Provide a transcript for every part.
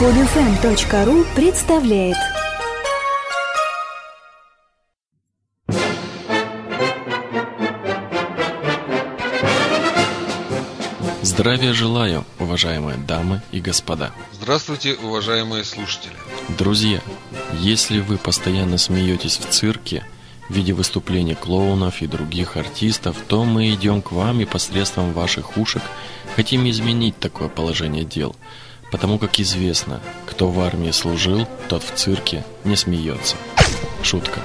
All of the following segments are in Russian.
Podfm.ru представляет Здравия желаю, уважаемые дамы и господа. Здравствуйте, уважаемые слушатели. Друзья, если вы постоянно смеетесь в цирке в виде выступлений клоунов и других артистов, то мы идем к вам и посредством ваших ушек хотим изменить такое положение дел. Потому как известно, кто в армии служил, тот в цирке не смеется. Шутка.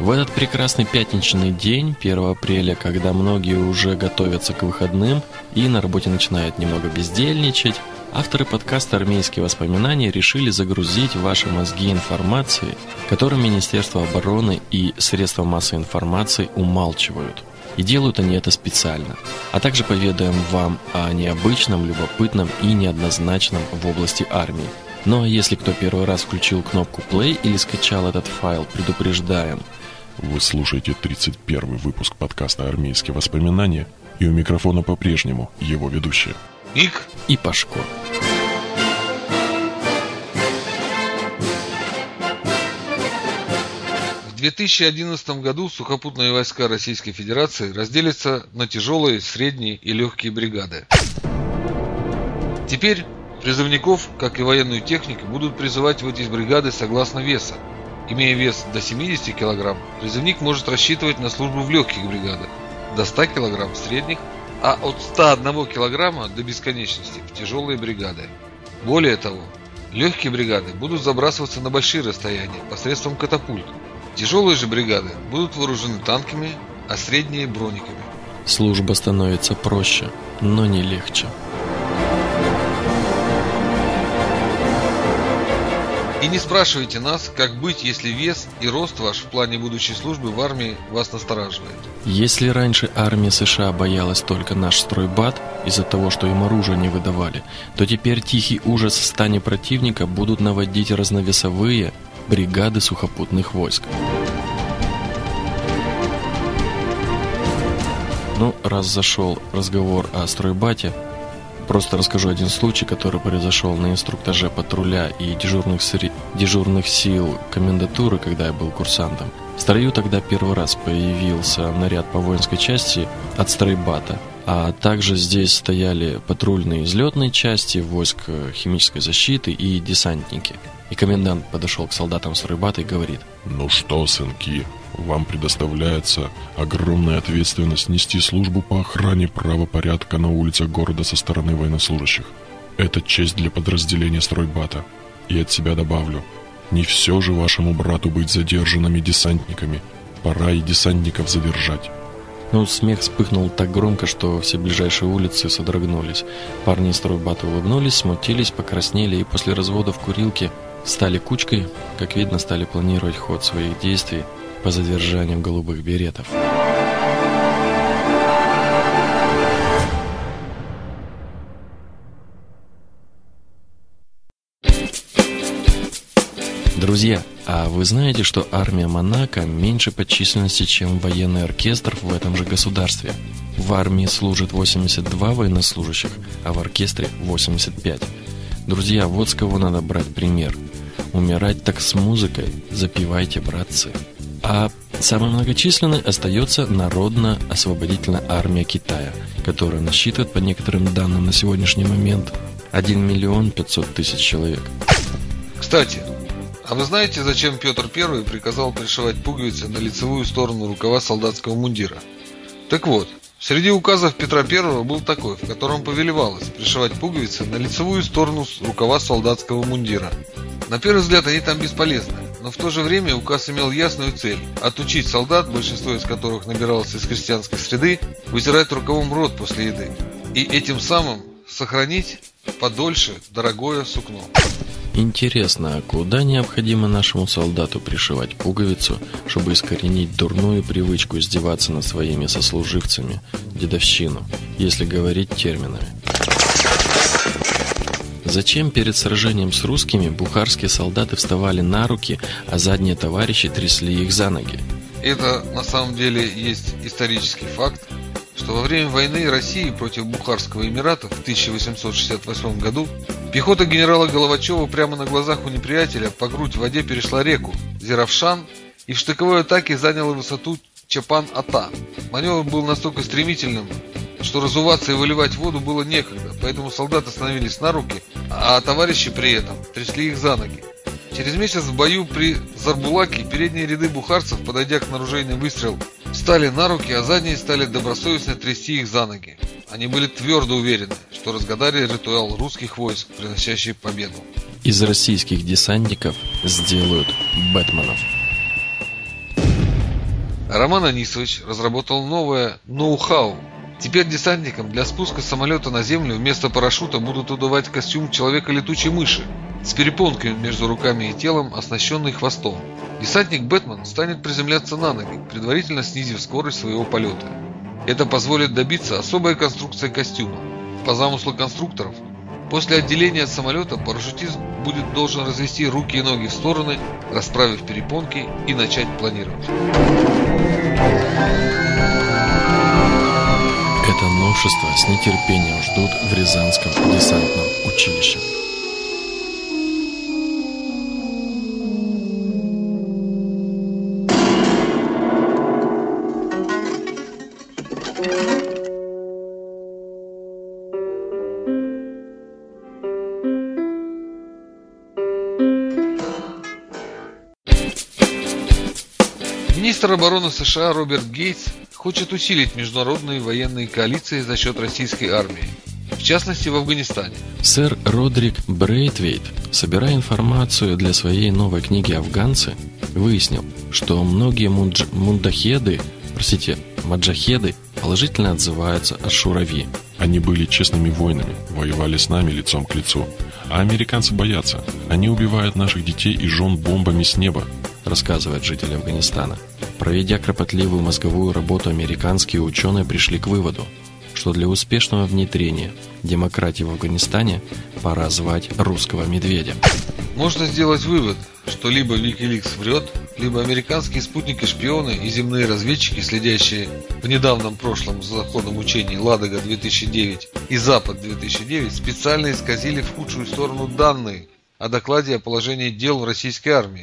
В этот прекрасный пятничный день, 1 апреля, когда многие уже готовятся к выходным и на работе начинают немного бездельничать, авторы подкаста «Армейские воспоминания» решили загрузить ваши мозги информацией, которую Министерство обороны и средства массовой информации умалчивают. И делают они это специально. А также поведаем вам о необычном, любопытном и неоднозначном в области армии. Ну а если кто первый раз включил кнопку play или скачал этот файл, предупреждаем – вы слушаете 31 выпуск подкаста «Армейские воспоминания» и у микрофона по-прежнему его ведущие. Ик и Пашко. В 2011 году сухопутные войска Российской Федерации разделятся на тяжелые, средние и легкие бригады. Теперь призывников, как и военную технику, будут призывать в эти бригады согласно веса, Имея вес до 70 кг, призывник может рассчитывать на службу в легких бригадах, до 100 кг в средних, а от 101 кг до бесконечности в тяжелые бригады. Более того, легкие бригады будут забрасываться на большие расстояния посредством катапульт. Тяжелые же бригады будут вооружены танками, а средние брониками. Служба становится проще, но не легче. И не спрашивайте нас, как быть, если вес и рост ваш в плане будущей службы в армии вас настораживает. Если раньше армия США боялась только наш стройбат из-за того, что им оружие не выдавали, то теперь тихий ужас в стане противника будут наводить разновесовые бригады сухопутных войск. Ну, раз зашел разговор о стройбате, Просто расскажу один случай, который произошел на инструктаже патруля и дежурных, сри... дежурных сил комендатуры, когда я был курсантом. В строю тогда первый раз появился наряд по воинской части от стройбата, а также здесь стояли патрульные излетные части, войск химической защиты и десантники. И комендант подошел к солдатам стройбата и говорит. «Ну что, сынки, вам предоставляется огромная ответственность нести службу по охране правопорядка на улицах города со стороны военнослужащих. Это честь для подразделения стройбата. И от себя добавлю, не все же вашему брату быть задержанными десантниками. Пора и десантников задержать. Ну, смех вспыхнул так громко, что все ближайшие улицы содрогнулись. Парни из стройбата улыбнулись, смутились, покраснели и после развода в курилке стали кучкой, как видно, стали планировать ход своих действий по задержанию голубых беретов. Друзья, а вы знаете, что армия Монако меньше по численности, чем военный оркестр в этом же государстве? В армии служит 82 военнослужащих, а в оркестре 85. Друзья, вот с кого надо брать пример. Умирать так с музыкой, запивайте, братцы. А самой многочисленной остается Народно-освободительная армия Китая, которая насчитывает, по некоторым данным на сегодняшний момент, 1 миллион 500 тысяч человек. Кстати, а вы знаете, зачем Петр I приказал пришивать пуговицы на лицевую сторону рукава солдатского мундира? Так вот, среди указов Петра I был такой, в котором повелевалось пришивать пуговицы на лицевую сторону рукава солдатского мундира. На первый взгляд они там бесполезны, но в то же время указ имел ясную цель – отучить солдат, большинство из которых набиралось из крестьянской среды, вытирать рукавом рот после еды. И этим самым сохранить подольше дорогое сукно. Интересно, а куда необходимо нашему солдату пришивать пуговицу, чтобы искоренить дурную привычку издеваться над своими сослуживцами, дедовщину, если говорить терминами? Зачем перед сражением с русскими бухарские солдаты вставали на руки, а задние товарищи трясли их за ноги? Это на самом деле есть исторический факт, что во время войны России против Бухарского Эмирата в 1868 году пехота генерала Головачева прямо на глазах у неприятеля по грудь в воде перешла реку Зеравшан и в штыковой атаке заняла высоту Чапан-Ата. Маневр был настолько стремительным, что разуваться и выливать воду было некогда, поэтому солдаты становились на руки, а товарищи при этом трясли их за ноги. Через месяц в бою при Зарбулаке передние ряды бухарцев, подойдя к наружейный выстрел, встали на руки, а задние стали добросовестно трясти их за ноги. Они были твердо уверены, что разгадали ритуал русских войск, приносящий победу. Из российских десантников сделают Бэтменов. Роман Анисович разработал новое ноу-хау. Теперь десантникам для спуска самолета на землю вместо парашюта будут удавать костюм человека-летучей мыши с перепонками между руками и телом, оснащенный хвостом. Десантник Бэтмен станет приземляться на ноги, предварительно снизив скорость своего полета. Это позволит добиться особой конструкции костюма. По замыслу конструкторов, после отделения от самолета парашютист будет должен развести руки и ноги в стороны, расправив перепонки и начать планировать. Это новшество с нетерпением ждут в Рязанском десантном училище. Министр обороны США Роберт Гейтс хочет усилить международные военные коалиции за счет российской армии, в частности в Афганистане. Сэр Родрик Брейтвейт, собирая информацию для своей новой книги «Афганцы», выяснил, что многие мундж... мундахеды, простите, маджахеды положительно отзываются о Шурави. Они были честными воинами, воевали с нами лицом к лицу. А американцы боятся. Они убивают наших детей и жен бомбами с неба, рассказывает житель Афганистана. Проведя кропотливую мозговую работу, американские ученые пришли к выводу, что для успешного внедрения демократии в Афганистане пора звать русского медведя. Можно сделать вывод, что либо Wikileaks врет, либо американские спутники-шпионы и земные разведчики, следящие в недавнем прошлом за ходом учений «Ладога-2009» и «Запад-2009», специально исказили в худшую сторону данные о докладе о положении дел в российской армии.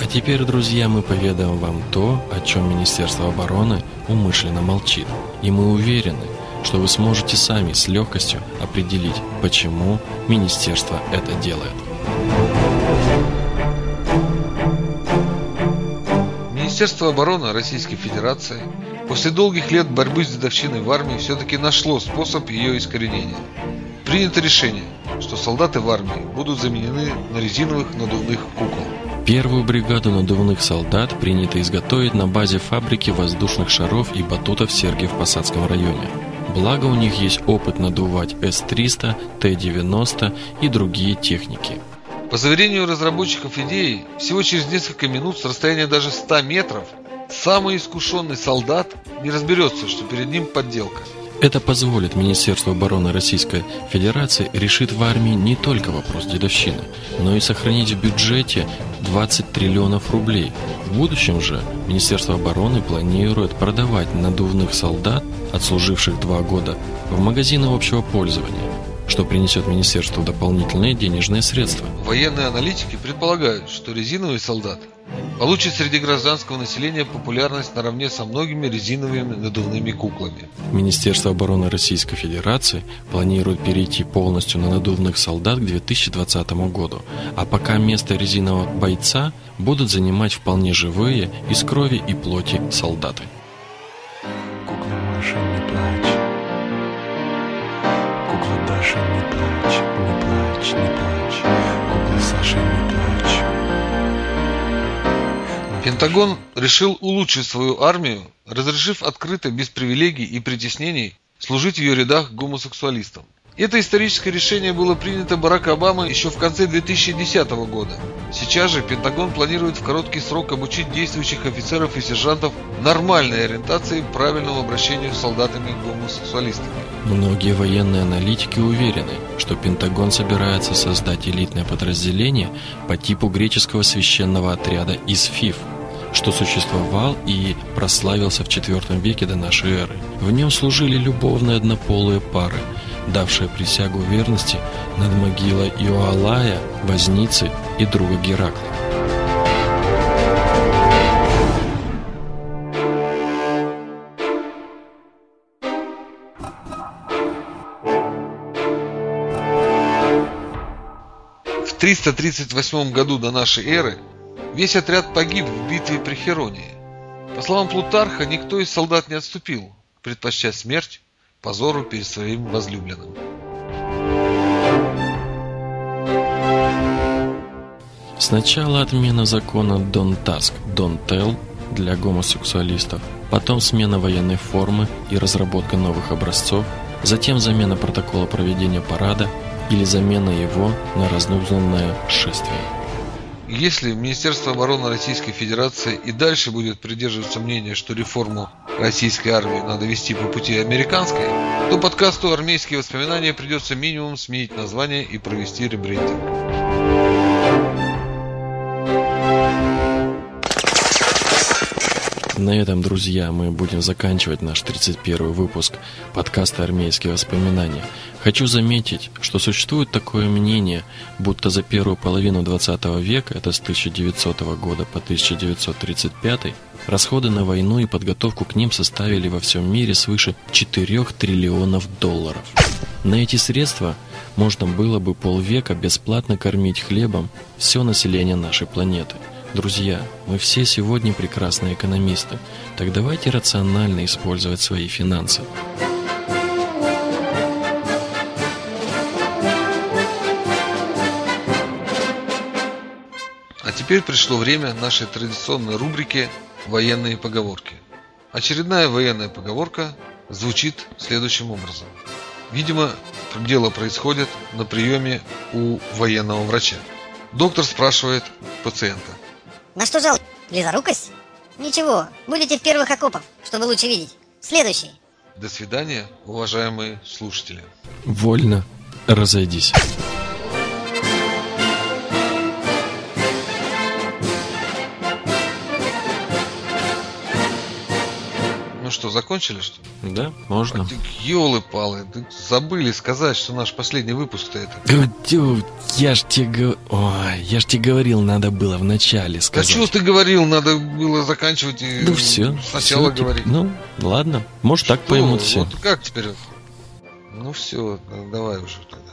А теперь, друзья, мы поведаем вам то, о чем Министерство обороны умышленно молчит. И мы уверены, что вы сможете сами с легкостью определить, почему Министерство это делает. Министерство обороны Российской Федерации после долгих лет борьбы с дедовщиной в армии все-таки нашло способ ее искоренения. Принято решение, что солдаты в армии будут заменены на резиновых надувных кукол. Первую бригаду надувных солдат принято изготовить на базе фабрики воздушных шаров и батутов в Сергиев-Посадском районе. Благо у них есть опыт надувать С-300, Т-90 и другие техники. По заверению разработчиков идеи, всего через несколько минут с расстояния даже 100 метров самый искушенный солдат не разберется, что перед ним подделка. Это позволит Министерству обороны Российской Федерации решить в армии не только вопрос дедовщины, но и сохранить в бюджете 20 триллионов рублей. В будущем же Министерство обороны планирует продавать надувных солдат, отслуживших два года, в магазины общего пользования, что принесет министерству дополнительные денежные средства. Военные аналитики предполагают, что резиновый солдат получит среди гражданского населения популярность наравне со многими резиновыми надувными куклами. Министерство обороны Российской Федерации планирует перейти полностью на надувных солдат к 2020 году, а пока место резинового бойца будут занимать вполне живые из крови и плоти солдаты. Кукла Маша, не плачь. Кукла Даша, не плачь, не плачь, не плачь. Пентагон решил улучшить свою армию, разрешив открыто, без привилегий и притеснений, служить в ее рядах гомосексуалистам. Это историческое решение было принято Бараком Обамой еще в конце 2010 года. Сейчас же Пентагон планирует в короткий срок обучить действующих офицеров и сержантов нормальной ориентации правильному обращению с солдатами-гомосексуалистами. Многие военные аналитики уверены, что Пентагон собирается создать элитное подразделение по типу греческого священного отряда из ФИФ. что существовал и прославился в IV веке до нашей эры. В нем служили любовные однополые пары, давшие присягу верности над могилой Иоалая, Возницы и друга Геракла. В 338 году до нашей эры весь отряд погиб в битве при Херонии. По словам Плутарха, никто из солдат не отступил, предпочтя смерть позору перед своим возлюбленным. Сначала отмена закона Don't Task, Don't Tell для гомосексуалистов, потом смена военной формы и разработка новых образцов, затем замена протокола проведения парада или замена его на разнузданное шествие. Если Министерство обороны Российской Федерации и дальше будет придерживаться мнения, что реформу российской армии надо вести по пути американской, то подкасту «Армейские воспоминания» придется минимум сменить название и провести ребрендинг. На этом, друзья, мы будем заканчивать наш 31 выпуск подкаста «Армейские воспоминания». Хочу заметить, что существует такое мнение, будто за первую половину 20 века, это с 1900 года по 1935, расходы на войну и подготовку к ним составили во всем мире свыше 4 триллионов долларов. На эти средства можно было бы полвека бесплатно кормить хлебом все население нашей планеты – Друзья, мы все сегодня прекрасные экономисты, так давайте рационально использовать свои финансы. А теперь пришло время нашей традиционной рубрики «Военные поговорки». Очередная военная поговорка звучит следующим образом. Видимо, дело происходит на приеме у военного врача. Доктор спрашивает пациента. На что жал? Близорукость? Ничего, будете в первых окопах, чтобы лучше видеть. Следующий. До свидания, уважаемые слушатели. Вольно разойдись. Что, закончили что ли? Да, можно. Елы-палы, забыли сказать, что наш последний выпуск-то это. Я ж тебе Ой, я ж тебе говорил, надо было в начале А сказать. что ты говорил, надо было заканчивать и Ну все. сначала всё, говорить. Ну, ладно. Может, так Что? поймут все. Вот как теперь? Ну все, давай уже тогда.